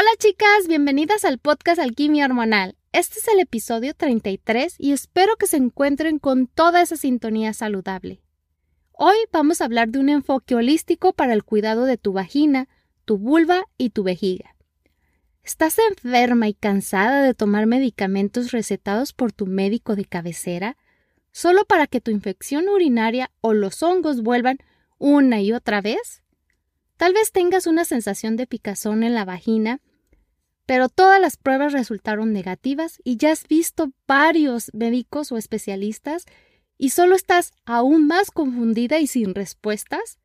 Hola chicas, bienvenidas al podcast Alquimia Hormonal. Este es el episodio 33 y espero que se encuentren con toda esa sintonía saludable. Hoy vamos a hablar de un enfoque holístico para el cuidado de tu vagina, tu vulva y tu vejiga. ¿Estás enferma y cansada de tomar medicamentos recetados por tu médico de cabecera solo para que tu infección urinaria o los hongos vuelvan una y otra vez? Tal vez tengas una sensación de picazón en la vagina, pero todas las pruebas resultaron negativas y ya has visto varios médicos o especialistas y solo estás aún más confundida y sin respuestas.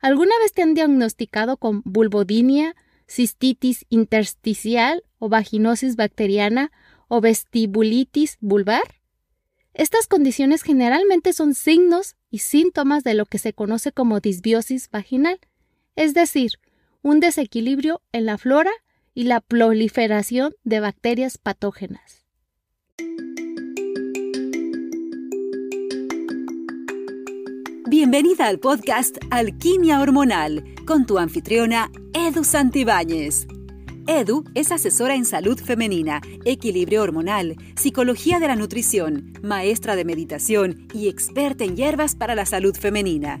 ¿Alguna vez te han diagnosticado con vulvodinia, cistitis intersticial o vaginosis bacteriana o vestibulitis vulvar? Estas condiciones generalmente son signos y síntomas de lo que se conoce como disbiosis vaginal es decir, un desequilibrio en la flora y la proliferación de bacterias patógenas. Bienvenida al podcast Alquimia Hormonal con tu anfitriona Edu Santibáñez. Edu es asesora en salud femenina, equilibrio hormonal, psicología de la nutrición, maestra de meditación y experta en hierbas para la salud femenina.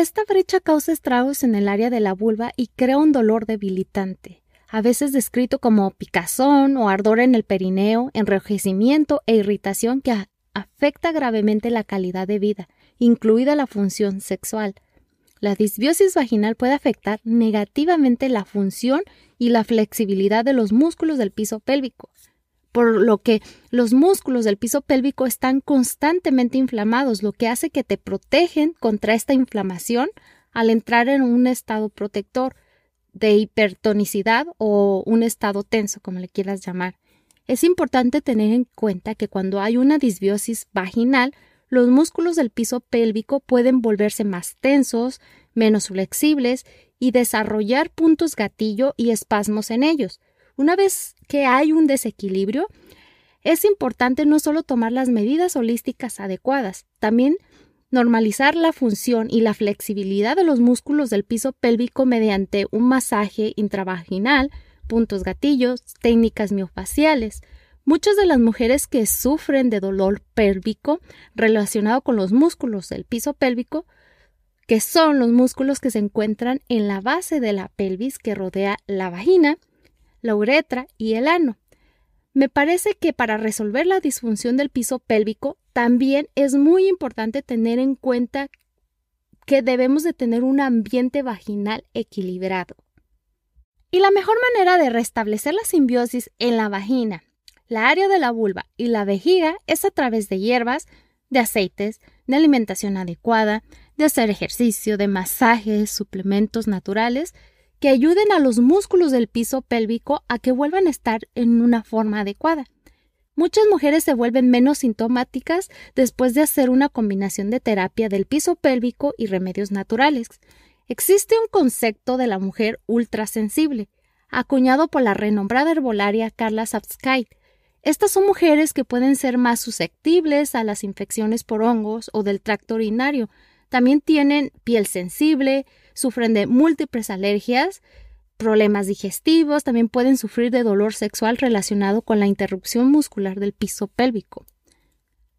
esta brecha causa estragos en el área de la vulva y crea un dolor debilitante, a veces descrito como picazón o ardor en el perineo, enrojecimiento e irritación que afecta gravemente la calidad de vida, incluida la función sexual. La disbiosis vaginal puede afectar negativamente la función y la flexibilidad de los músculos del piso pélvico, por lo que los músculos del piso pélvico están constantemente inflamados, lo que hace que te protegen contra esta inflamación al entrar en un estado protector de hipertonicidad o un estado tenso, como le quieras llamar. Es importante tener en cuenta que cuando hay una disbiosis vaginal, los músculos del piso pélvico pueden volverse más tensos, menos flexibles y desarrollar puntos gatillo y espasmos en ellos, una vez que hay un desequilibrio, es importante no solo tomar las medidas holísticas adecuadas, también normalizar la función y la flexibilidad de los músculos del piso pélvico mediante un masaje intravaginal, puntos gatillos, técnicas miofaciales. Muchas de las mujeres que sufren de dolor pélvico relacionado con los músculos del piso pélvico, que son los músculos que se encuentran en la base de la pelvis que rodea la vagina, la uretra y el ano. Me parece que para resolver la disfunción del piso pélvico también es muy importante tener en cuenta que debemos de tener un ambiente vaginal equilibrado. Y la mejor manera de restablecer la simbiosis en la vagina, la área de la vulva y la vejiga es a través de hierbas, de aceites, de alimentación adecuada, de hacer ejercicio, de masajes, suplementos naturales que ayuden a los músculos del piso pélvico a que vuelvan a estar en una forma adecuada. Muchas mujeres se vuelven menos sintomáticas después de hacer una combinación de terapia del piso pélvico y remedios naturales. Existe un concepto de la mujer ultrasensible, acuñado por la renombrada herbolaria Carla Sapskay. Estas son mujeres que pueden ser más susceptibles a las infecciones por hongos o del tracto urinario. También tienen piel sensible, sufren de múltiples alergias, problemas digestivos, también pueden sufrir de dolor sexual relacionado con la interrupción muscular del piso pélvico.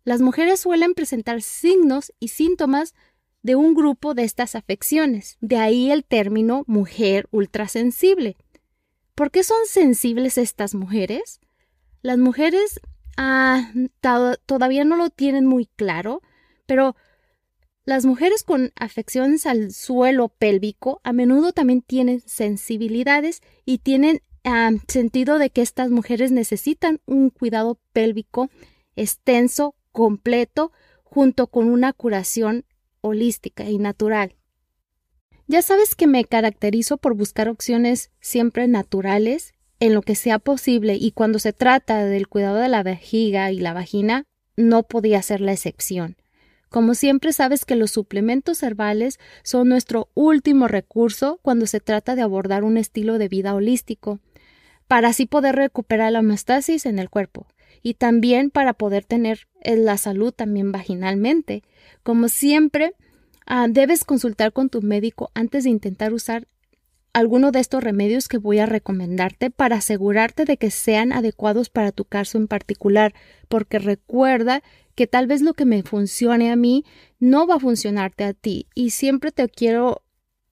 Las mujeres suelen presentar signos y síntomas de un grupo de estas afecciones, de ahí el término mujer ultrasensible. ¿Por qué son sensibles estas mujeres? Las mujeres ah, todavía no lo tienen muy claro, pero las mujeres con afecciones al suelo pélvico a menudo también tienen sensibilidades y tienen sentido de que estas mujeres necesitan un cuidado pélvico extenso, completo, junto con una curación holística y natural. Ya sabes que me caracterizo por buscar opciones siempre naturales en lo que sea posible y cuando se trata del cuidado de la vejiga y la vagina, no podía ser la excepción. Como siempre sabes que los suplementos herbales son nuestro último recurso cuando se trata de abordar un estilo de vida holístico, para así poder recuperar la homeostasis en el cuerpo y también para poder tener eh, la salud también vaginalmente. Como siempre, ah, debes consultar con tu médico antes de intentar usar alguno de estos remedios que voy a recomendarte para asegurarte de que sean adecuados para tu caso en particular, porque recuerda que tal vez lo que me funcione a mí no va a funcionarte a ti y siempre te quiero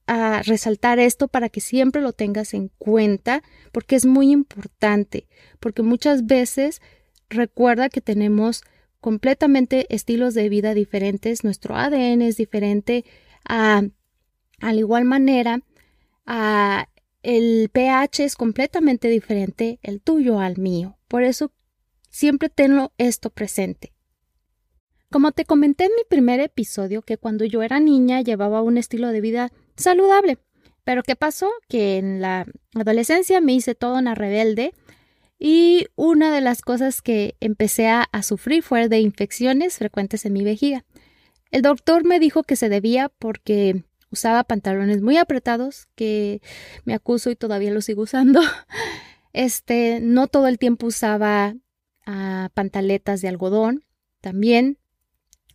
a ah, resaltar esto para que siempre lo tengas en cuenta porque es muy importante porque muchas veces recuerda que tenemos completamente estilos de vida diferentes nuestro ADN es diferente a ah, al igual manera el pH es completamente diferente el tuyo al mío. Por eso siempre tenlo esto presente. Como te comenté en mi primer episodio que cuando yo era niña llevaba un estilo de vida saludable. Pero ¿qué pasó? Que en la adolescencia me hice toda una rebelde y una de las cosas que empecé a, sufrir fue de infecciones frecuentes en mi vejiga. El doctor me dijo que se debía porque usaba pantalones muy apretados que me acuso y todavía los sigo usando. Este, no todo el tiempo usaba ah, pantaletas de algodón. También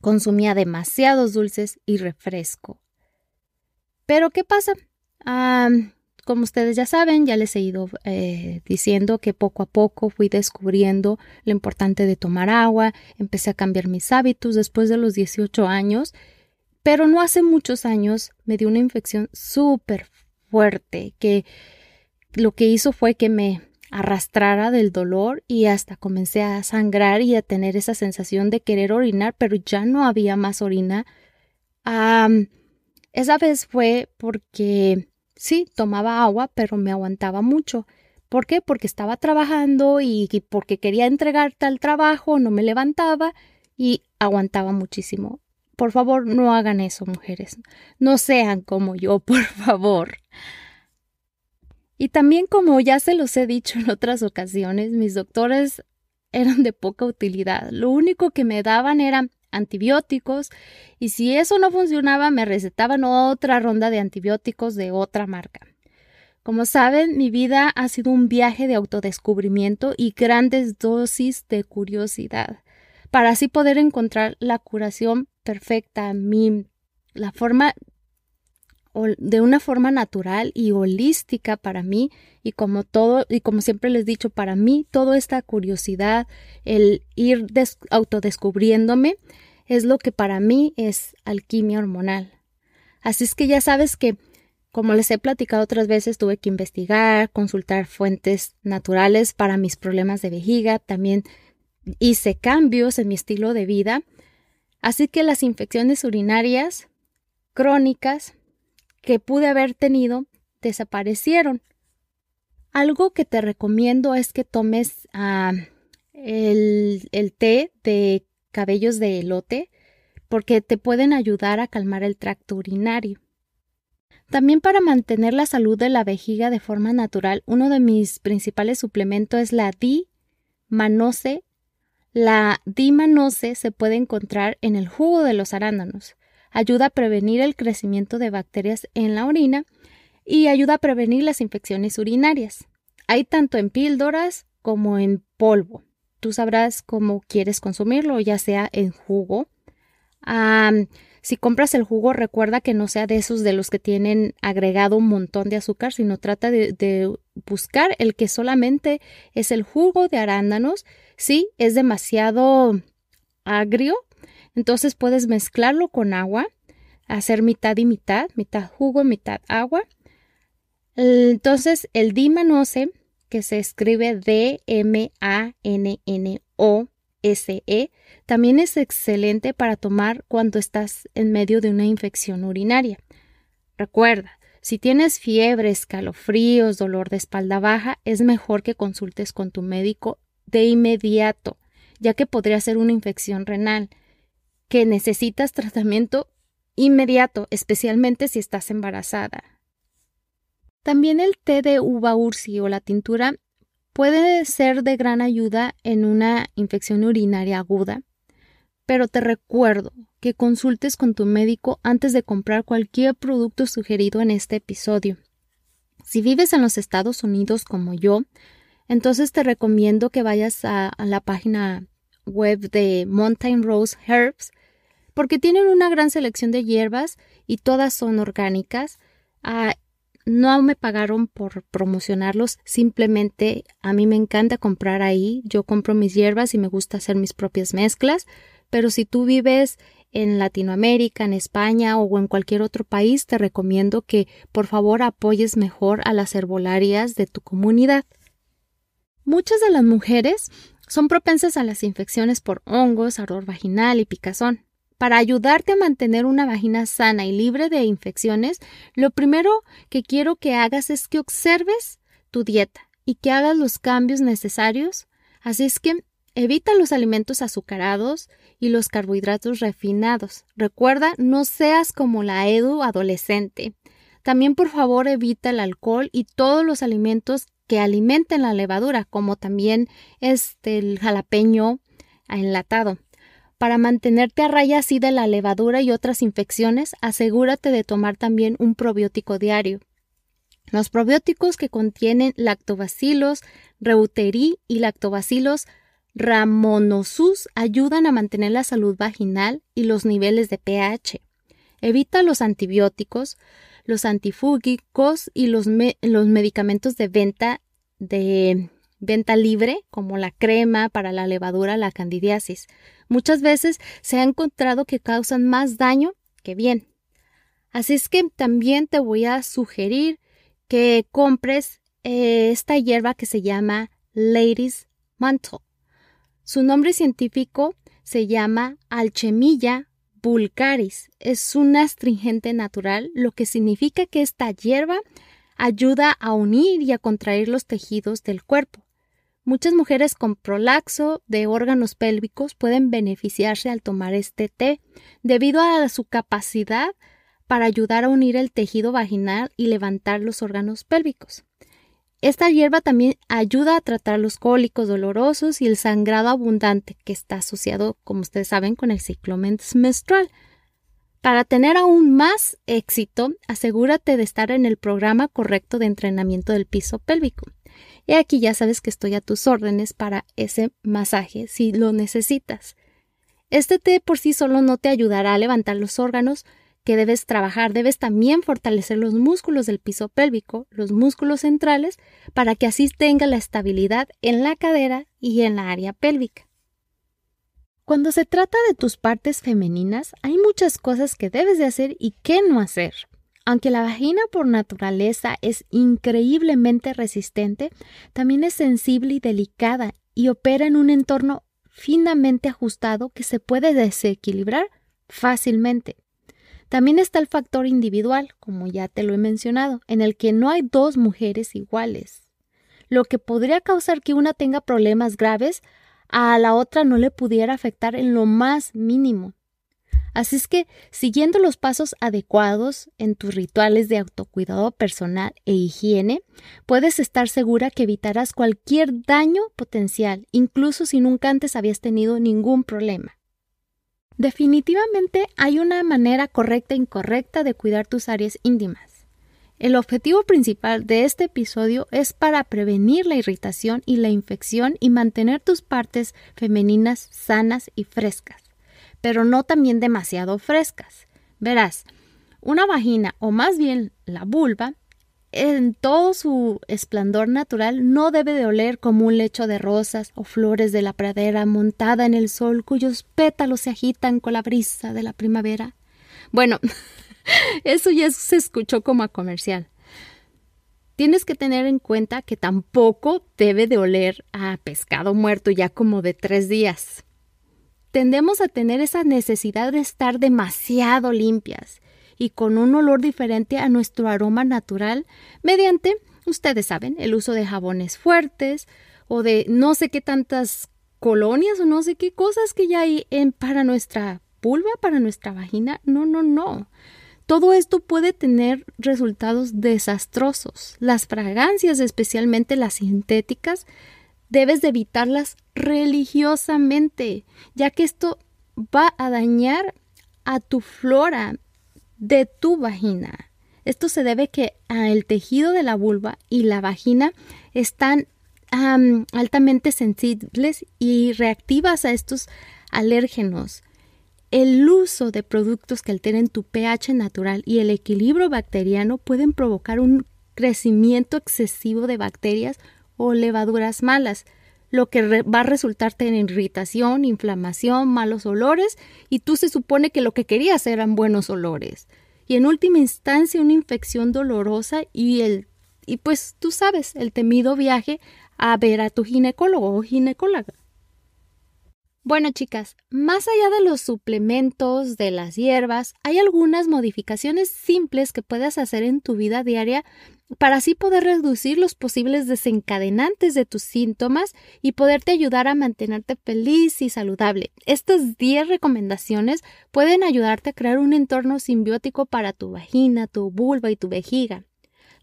consumía demasiados dulces y refresco. Pero ¿qué pasa? Como ustedes ya saben, ya les he ido eh, diciendo que poco a poco fui descubriendo lo importante de tomar agua, empecé a cambiar mis hábitos después de los 18 años pero no hace muchos años me dio una infección súper fuerte que lo que hizo fue que me arrastrara del dolor y hasta comencé a sangrar y a tener esa sensación de querer orinar, pero ya no había más orina. esa vez fue porque sí, tomaba agua, pero me aguantaba mucho. ¿Por qué? Porque estaba trabajando y porque quería entregar tal trabajo, no me levantaba y aguantaba muchísimo. Por favor, no hagan eso, mujeres. No sean como yo, por favor. Y también, como ya se los he dicho en otras ocasiones, mis doctores eran de poca utilidad. Lo único que me daban eran antibióticos y si eso no funcionaba me recetaban otra ronda de antibióticos de otra marca. Como saben, mi vida ha sido un viaje de autodescubrimiento y grandes dosis de curiosidad, para así poder encontrar la curación perfecta, mi, la forma de una forma natural y holística para mí y como todo y como siempre les he dicho para mí toda esta curiosidad el ir autodescubriéndome es lo que para mí es alquimia hormonal. Así es que ya sabes que como les he platicado otras veces tuve que investigar consultar fuentes naturales para mis problemas de vejiga también hice cambios en mi estilo de vida. Así que las infecciones urinarias crónicas que pude haber tenido desaparecieron. Algo que te recomiendo es que tomes ah, el, el té de cabellos de elote porque te pueden ayudar a calmar el tracto urinario. También para mantener la salud de la vejiga de forma natural, uno de mis principales suplementos es la D-manose la dimanose se puede encontrar en el jugo de los arándanos. Ayuda a prevenir el crecimiento de bacterias en la orina y ayuda a prevenir las infecciones urinarias. Hay tanto en píldoras como en polvo. Tú sabrás cómo quieres consumirlo, ya sea en jugo. si compras el jugo, recuerda que no sea de esos de los que tienen agregado un montón de azúcar, sino trata de buscar el que solamente es el jugo de arándanos si es demasiado agrio, entonces puedes mezclarlo con agua, hacer mitad y mitad, mitad jugo, mitad agua. Entonces el dimanose, que se escribe D-M-A-N-N-O-S-E, también es excelente para tomar cuando estás en medio de una infección urinaria. Recuerda, si tienes fiebre, escalofríos, dolor de espalda baja, es mejor que consultes con tu médico de inmediato, ya que podría ser una infección renal, que necesitas tratamiento inmediato, especialmente si estás embarazada. También el té de uva ursi o la tintura puede ser de gran ayuda en una infección urinaria aguda, pero te recuerdo que consultes con tu médico antes de comprar cualquier producto sugerido en este episodio. Si vives en los Estados Unidos como yo, entonces te recomiendo que vayas a, la página web de Mountain Rose Herbs porque tienen una gran selección de hierbas y todas son orgánicas. Ah, no me pagaron por promocionarlos, simplemente a mí me encanta comprar ahí. Yo compro mis hierbas y me gusta hacer mis propias mezclas, pero si tú vives en Latinoamérica, en España o en cualquier otro país, te recomiendo que por favor apoyes mejor a las herbolarias de tu comunidad. Muchas de las mujeres son propensas a las infecciones por hongos, ardor vaginal y picazón. Para ayudarte a mantener una vagina sana y libre de infecciones, lo primero que quiero que hagas es que observes tu dieta y que hagas los cambios necesarios. Así es que evita los alimentos azucarados y los carbohidratos refinados. Recuerda, no seas como la Edu adolescente. También por favor evita el alcohol y todos los alimentos que alimenten la levadura, como también este, el jalapeño enlatado. Para mantenerte a raya así de la levadura y otras infecciones, asegúrate de tomar también un probiótico diario. Los probióticos que contienen lactobacilos, reuteri y lactobacilos ramonosus ayudan a mantener la salud vaginal y los niveles de pH. Evita los antibióticos, los antifúgicos y los, los medicamentos de venta de venta libre, como la crema para la levadura, la candidiasis. Muchas veces se ha encontrado que causan más daño que bien. Así es que también te voy a sugerir que compres eh, esta hierba que se llama Ladies Mantle. Su nombre científico se llama Alchemilla vulgaris. Es un astringente natural, lo que significa que esta hierba ayuda a unir y a contraer los tejidos del cuerpo. Muchas mujeres con prolaxo de órganos pélvicos pueden beneficiarse al tomar este té debido a su capacidad para ayudar a unir el tejido vaginal y levantar los órganos pélvicos. Esta hierba también ayuda a tratar los cólicos dolorosos y el sangrado abundante que está asociado, como ustedes saben, con el ciclo menstrual. Para tener aún más éxito, asegúrate de estar en el programa correcto de entrenamiento del piso pélvico. Y aquí ya sabes que estoy a tus órdenes para ese masaje si lo necesitas. Este té por sí solo no te ayudará a levantar los órganos que debes trabajar, debes también fortalecer los músculos del piso pélvico, los músculos centrales, para que así tenga la estabilidad en la cadera y en la área pélvica. Cuando se trata de tus partes femeninas, hay muchas cosas que debes de hacer y que no hacer. Aunque la vagina por naturaleza es increíblemente resistente, también es sensible y delicada y opera en un entorno finamente ajustado que se puede desequilibrar fácilmente. También está el factor individual, como ya te lo he mencionado, en el que no hay dos mujeres iguales, lo que podría causar que una tenga problemas graves a la otra no le pudiera afectar en lo más mínimo. Así es que, siguiendo los pasos adecuados en tus rituales de autocuidado personal e higiene, puedes estar segura que evitarás cualquier daño potencial, incluso si nunca antes habías tenido ningún problema. Definitivamente hay una manera correcta e incorrecta de cuidar tus áreas íntimas. El objetivo principal de este episodio es para prevenir la irritación y la infección y mantener tus partes femeninas sanas y frescas pero no también demasiado frescas. Verás, una vagina, o más bien la vulva, en todo su esplendor natural no debe de oler como un lecho de rosas o flores de la pradera montada en el sol cuyos pétalos se agitan con la brisa de la primavera. Bueno, eso ya se escuchó como a comercial. Tienes que tener en cuenta que tampoco debe de oler a pescado muerto ya como de tres días tendemos a tener esa necesidad de estar demasiado limpias y con un olor diferente a nuestro aroma natural mediante, ustedes saben, el uso de jabones fuertes o de no sé qué tantas colonias o no sé qué cosas que ya hay en, para nuestra pulva, para nuestra vagina. No, no, no. todo esto puede tener resultados desastrosos. Las fragancias, especialmente las sintéticas, debes de evitarlas religiosamente, ya que esto va a dañar a tu flora de tu vagina. Esto se debe que el tejido de la vulva y la vagina están altamente sensibles y reactivas a estos alérgenos. El uso de productos que alteren tu pH natural y el equilibrio bacteriano pueden provocar un crecimiento excesivo de bacterias o levaduras malas, lo que va a resultarte en irritación, inflamación, malos olores y tú se supone que lo que querías eran buenos olores. Y en última instancia una infección dolorosa y el y pues tú sabes, el temido viaje a ver a tu ginecólogo o ginecóloga. Bueno, chicas, más allá de los suplementos, de las hierbas, hay algunas modificaciones simples que puedes hacer en tu vida diaria para así poder reducir los posibles desencadenantes de tus síntomas y poderte ayudar a mantenerte feliz y saludable. Estas 10 recomendaciones pueden ayudarte a crear un entorno simbiótico para tu vagina, tu vulva y tu vejiga.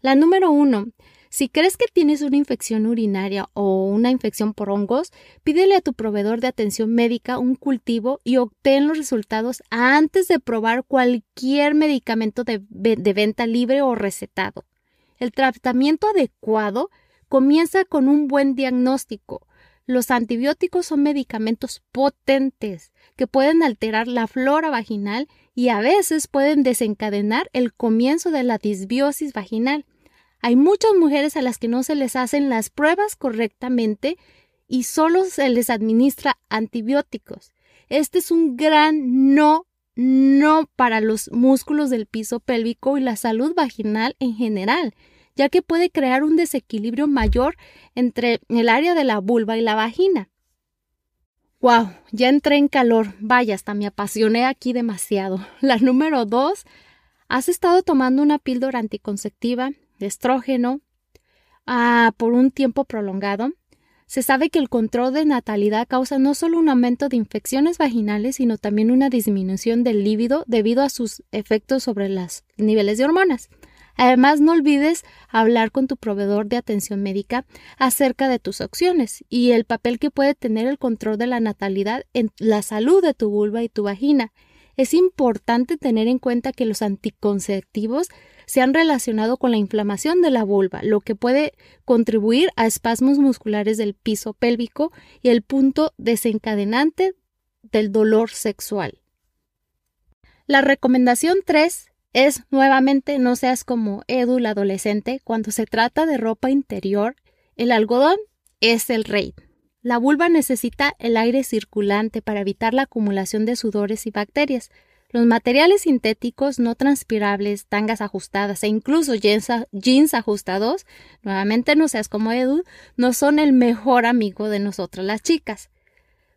La número 1. Si crees que tienes una infección urinaria o una infección por hongos, pídele a tu proveedor de atención médica un cultivo y obtén los resultados antes de probar cualquier medicamento de, venta libre o recetado. El tratamiento adecuado comienza con un buen diagnóstico. Los antibióticos son medicamentos potentes que pueden alterar la flora vaginal y a veces pueden desencadenar el comienzo de la disbiosis vaginal. Hay muchas mujeres a las que no se les hacen las pruebas correctamente y solo se les administra antibióticos. Este es un gran no, no para los músculos del piso pélvico y la salud vaginal en general, ya que puede crear un desequilibrio mayor entre el área de la vulva y la vagina. Wow, ya entré en calor. Vaya, hasta me apasioné aquí demasiado. La número dos, ¿has estado tomando una píldora anticonceptiva? De estrógeno ah, por un tiempo prolongado, se sabe que el control de natalidad causa no solo un aumento de infecciones vaginales, sino también una disminución del líbido debido a sus efectos sobre los niveles de hormonas. Además, no olvides hablar con tu proveedor de atención médica acerca de tus opciones y el papel que puede tener el control de la natalidad en la salud de tu vulva y tu vagina. Es importante tener en cuenta que los anticonceptivos se han relacionado con la inflamación de la vulva, lo que puede contribuir a espasmos musculares del piso pélvico y el punto desencadenante del dolor sexual. La recomendación 3 es nuevamente no seas como Edu la adolescente cuando se trata de ropa interior, el algodón es el rey. La vulva necesita el aire circulante para evitar la acumulación de sudores y bacterias. Los materiales sintéticos no transpirables, tangas ajustadas e incluso jeans, ajustados, nuevamente no seas como Edu, no son el mejor amigo de nosotras las chicas.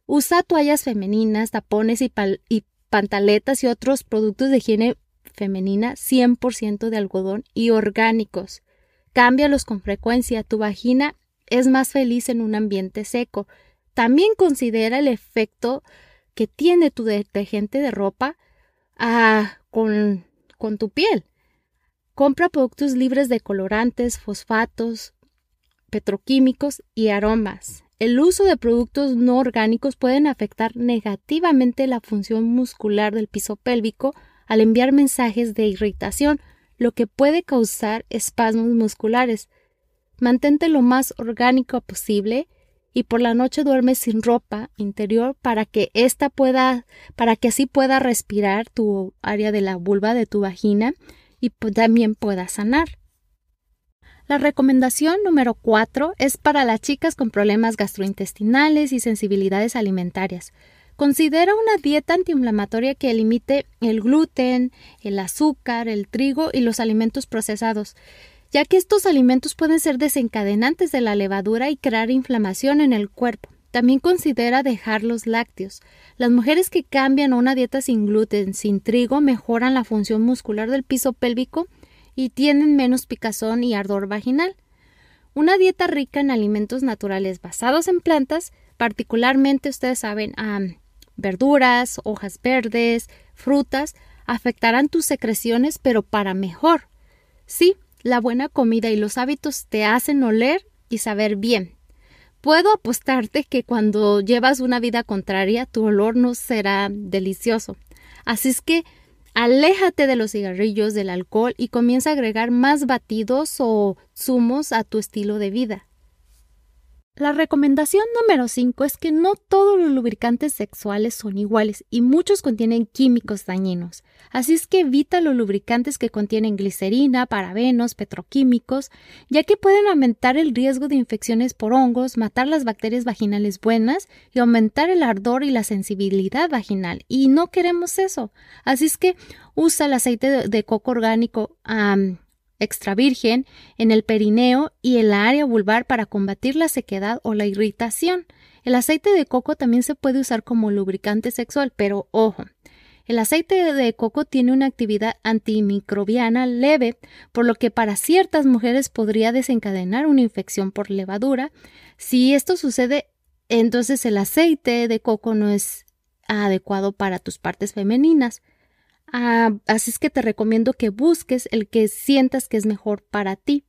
Usa toallas femeninas, tapones y, y pantaletas y otros productos de higiene femenina 100% de algodón y orgánicos. Cámbialos con frecuencia. Tu vagina es más feliz en un ambiente seco. También considera el efecto que tiene tu detergente de ropa con, con tu piel. Compra productos libres de colorantes, fosfatos, petroquímicos y aromas. El uso de productos no orgánicos pueden afectar negativamente la función muscular del piso pélvico al enviar mensajes de irritación, lo que puede causar espasmos musculares. Mantente lo más orgánico posible y por la noche duermes sin ropa interior para que esta pueda, para que así pueda respirar tu área de la vulva de tu vagina y también pueda sanar. La recomendación número 4 es para las chicas con problemas gastrointestinales y sensibilidades alimentarias. Considera una dieta antiinflamatoria que limite el gluten, el azúcar, el trigo y los alimentos procesados ya que estos alimentos pueden ser desencadenantes de la levadura y crear inflamación en el cuerpo. También considera dejar los lácteos. Las mujeres que cambian a una dieta sin gluten, sin trigo, mejoran la función muscular del piso pélvico y tienen menos picazón y ardor vaginal. Una dieta rica en alimentos naturales basados en plantas, particularmente ustedes saben, verduras, hojas verdes, frutas, afectarán tus secreciones, pero para mejor. Sí, la buena comida y los hábitos te hacen oler y saber bien. Puedo apostarte que cuando llevas una vida contraria, tu olor no será delicioso. Así es que aléjate de los cigarrillos, del alcohol y comienza a agregar más batidos o zumos a tu estilo de vida. La recomendación número 5 es que no todos los lubricantes sexuales son iguales y muchos contienen químicos dañinos. Así es que evita los lubricantes que contienen glicerina, parabenos, petroquímicos, ya que pueden aumentar el riesgo de infecciones por hongos, matar las bacterias vaginales buenas y aumentar el ardor y la sensibilidad vaginal. Y no queremos eso. Así es que usa el aceite de, coco orgánico virgen en el perineo y en la área vulvar para combatir la sequedad o la irritación. El aceite de coco también se puede usar como lubricante sexual, pero ojo, el aceite de coco tiene una actividad antimicrobiana leve, por lo que para ciertas mujeres podría desencadenar una infección por levadura. Si esto sucede, entonces el aceite de coco no es adecuado para tus partes femeninas. Ah, así es que te recomiendo que busques el que sientas que es mejor para ti.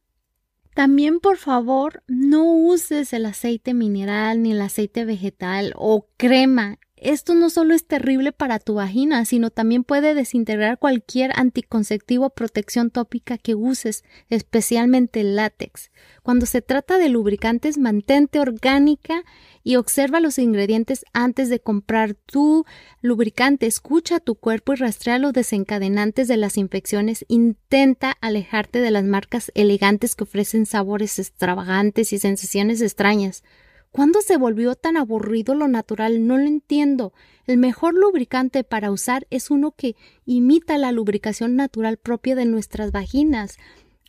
También, por favor, no uses el aceite mineral ni el aceite vegetal o crema. Esto no solo es terrible para tu vagina, sino también puede desintegrar cualquier anticonceptivo o protección tópica que uses, especialmente el látex. Cuando se trata de lubricantes, mantente orgánica y observa los ingredientes antes de comprar tu lubricante. Escucha tu cuerpo y rastrea los desencadenantes de las infecciones. Intenta alejarte de las marcas elegantes que ofrecen sabores extravagantes y sensaciones extrañas. ¿Cuándo se volvió tan aburrido lo natural? No lo entiendo. El mejor lubricante para usar es uno que imita la lubricación natural propia de nuestras vaginas.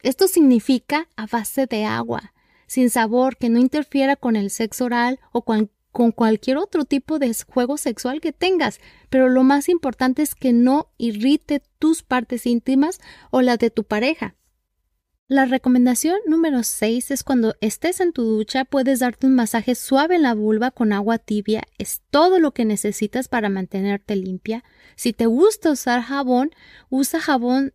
Esto significa a base de agua sin sabor, que no interfiera con el sexo oral o con, cualquier otro tipo de juego sexual que tengas, pero lo más importante es que no irrite tus partes íntimas o las de tu pareja. La recomendación número 6 es cuando estés en tu ducha puedes darte un masaje suave en la vulva con agua tibia. Es todo lo que necesitas para mantenerte limpia. Si te gusta usar jabón, usa jabón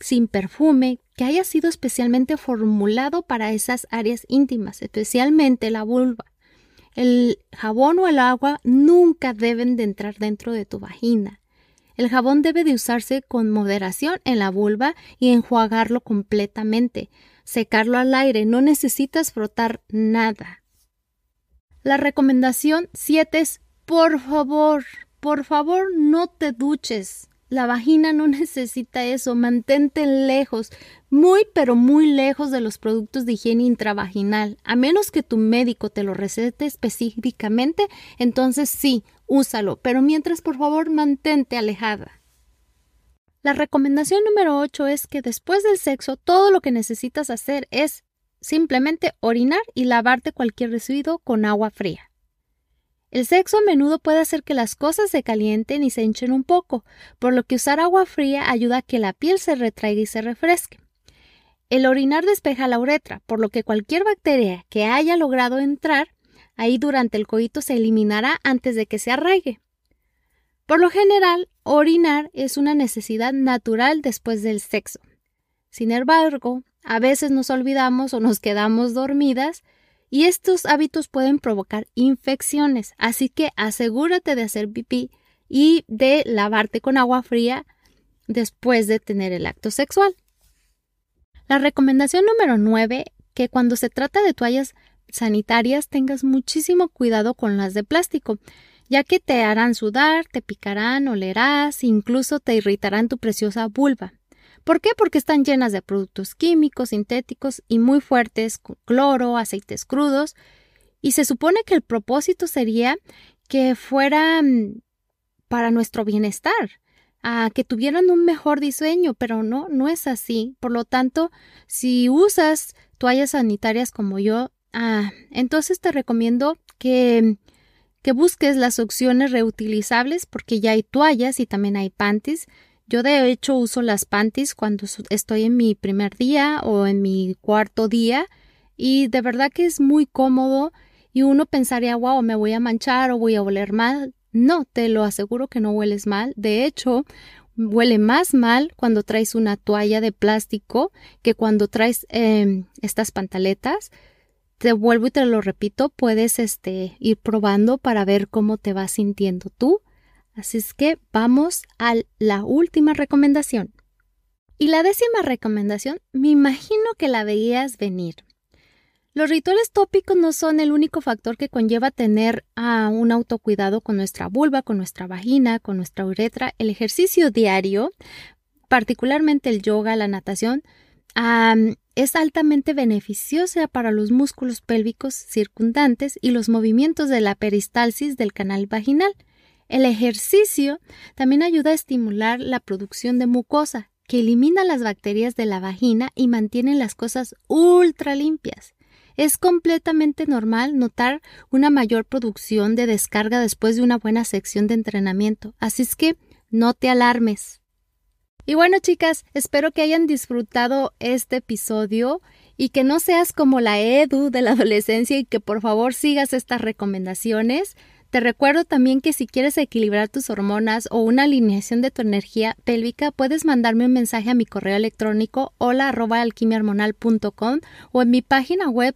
sin perfume que haya sido especialmente formulado para esas áreas íntimas, especialmente la vulva. El jabón o el agua nunca deben de entrar dentro de tu vagina. El jabón debe de usarse con moderación en la vulva y enjuagarlo completamente. Secarlo al aire, no necesitas frotar nada. La recomendación 7 es por favor, por favor no te duches. La vagina no necesita eso, mantente lejos, muy pero muy lejos de los productos de higiene intravaginal. A menos que tu médico te lo recete específicamente, entonces sí, úsalo, pero mientras por favor mantente alejada. La recomendación número 8 es que después del sexo todo lo que necesitas hacer es simplemente orinar y lavarte cualquier residuo con agua fría. El sexo a menudo puede hacer que las cosas se calienten y se hinchen un poco, por lo que usar agua fría ayuda a que la piel se retraiga y se refresque. El orinar despeja la uretra, por lo que cualquier bacteria que haya logrado entrar ahí durante el coito se eliminará antes de que se arraigue. Por lo general, orinar es una necesidad natural después del sexo. Sin embargo, a veces nos olvidamos o nos quedamos dormidas y estos hábitos pueden provocar infecciones, así que asegúrate de hacer pipí y de lavarte con agua fría después de tener el acto sexual. La recomendación número 9, que cuando se trata de toallas sanitarias tengas muchísimo cuidado con las de plástico, ya que te harán sudar, te picarán, olerás, incluso te irritarán tu preciosa vulva. ¿Por qué? Porque están llenas de productos químicos, sintéticos y muy fuertes, cloro, aceites crudos, y se supone que el propósito sería que fueran para nuestro bienestar, que tuvieran un mejor diseño, pero no, no es así. Por lo tanto, si usas toallas sanitarias como yo, ah, entonces te recomiendo que, que busques las opciones reutilizables porque ya hay toallas y también hay panties yo de hecho uso las panties cuando estoy en mi primer día o en mi cuarto día y de verdad que es muy cómodo y uno pensaría, wow, me voy a manchar o voy a oler mal. No, te lo aseguro que no hueles mal. De hecho, Huele más mal cuando traes una toalla de plástico que cuando traes em, estas pantaletas. Te vuelvo y te lo repito, puedes este, ir probando para ver cómo te vas sintiendo tú. Así es que vamos a la última recomendación. Y la décima recomendación, me imagino que la veías venir. Los rituales tópicos no son el único factor que conlleva tener a un autocuidado con nuestra vulva, con nuestra vagina, con nuestra uretra. El ejercicio diario, particularmente el yoga, la natación, es altamente beneficiosa para los músculos pélvicos circundantes y los movimientos de la peristalsis del canal vaginal. El ejercicio también ayuda a estimular la producción de mucosa, que elimina las bacterias de la vagina y mantiene las cosas ultra limpias. Es completamente normal notar una mayor producción de descarga después de una buena sección de entrenamiento, así es que no te alarmes. Y bueno, chicas, espero que hayan disfrutado este episodio y que no seas como la Edu de la adolescencia y que por favor sigas estas recomendaciones. Te recuerdo también que si quieres equilibrar tus hormonas o una alineación de tu energía pélvica, puedes mandarme un mensaje a mi correo electrónico hola o en mi página web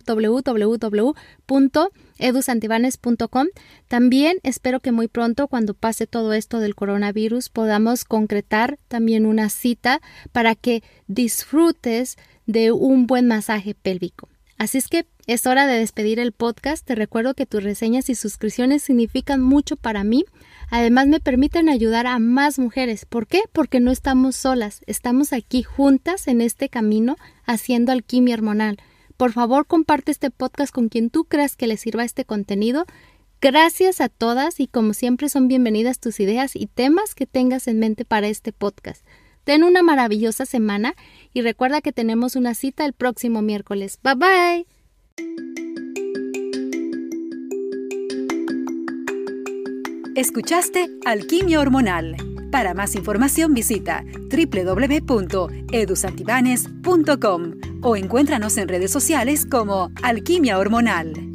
www.edusantibanes.com. También espero que muy pronto, cuando pase todo esto del coronavirus, podamos concretar también una cita para que disfrutes de un buen masaje pélvico. Así es que es hora de despedir el podcast. Te recuerdo que tus reseñas y suscripciones significan mucho para mí. Además me permiten ayudar a más mujeres. ¿Por qué? Porque no estamos solas. Estamos aquí juntas en este camino haciendo alquimia hormonal. Por favor, comparte este podcast con quien tú creas que le sirva este contenido. Gracias a todas y como siempre son bienvenidas tus ideas y temas que tengas en mente para este podcast. Ten una maravillosa semana y recuerda que tenemos una cita el próximo miércoles. Bye bye. Escuchaste Alquimia Hormonal. Para más información visita www.edusantibanes.com o encuéntranos en redes sociales como Alquimia Hormonal.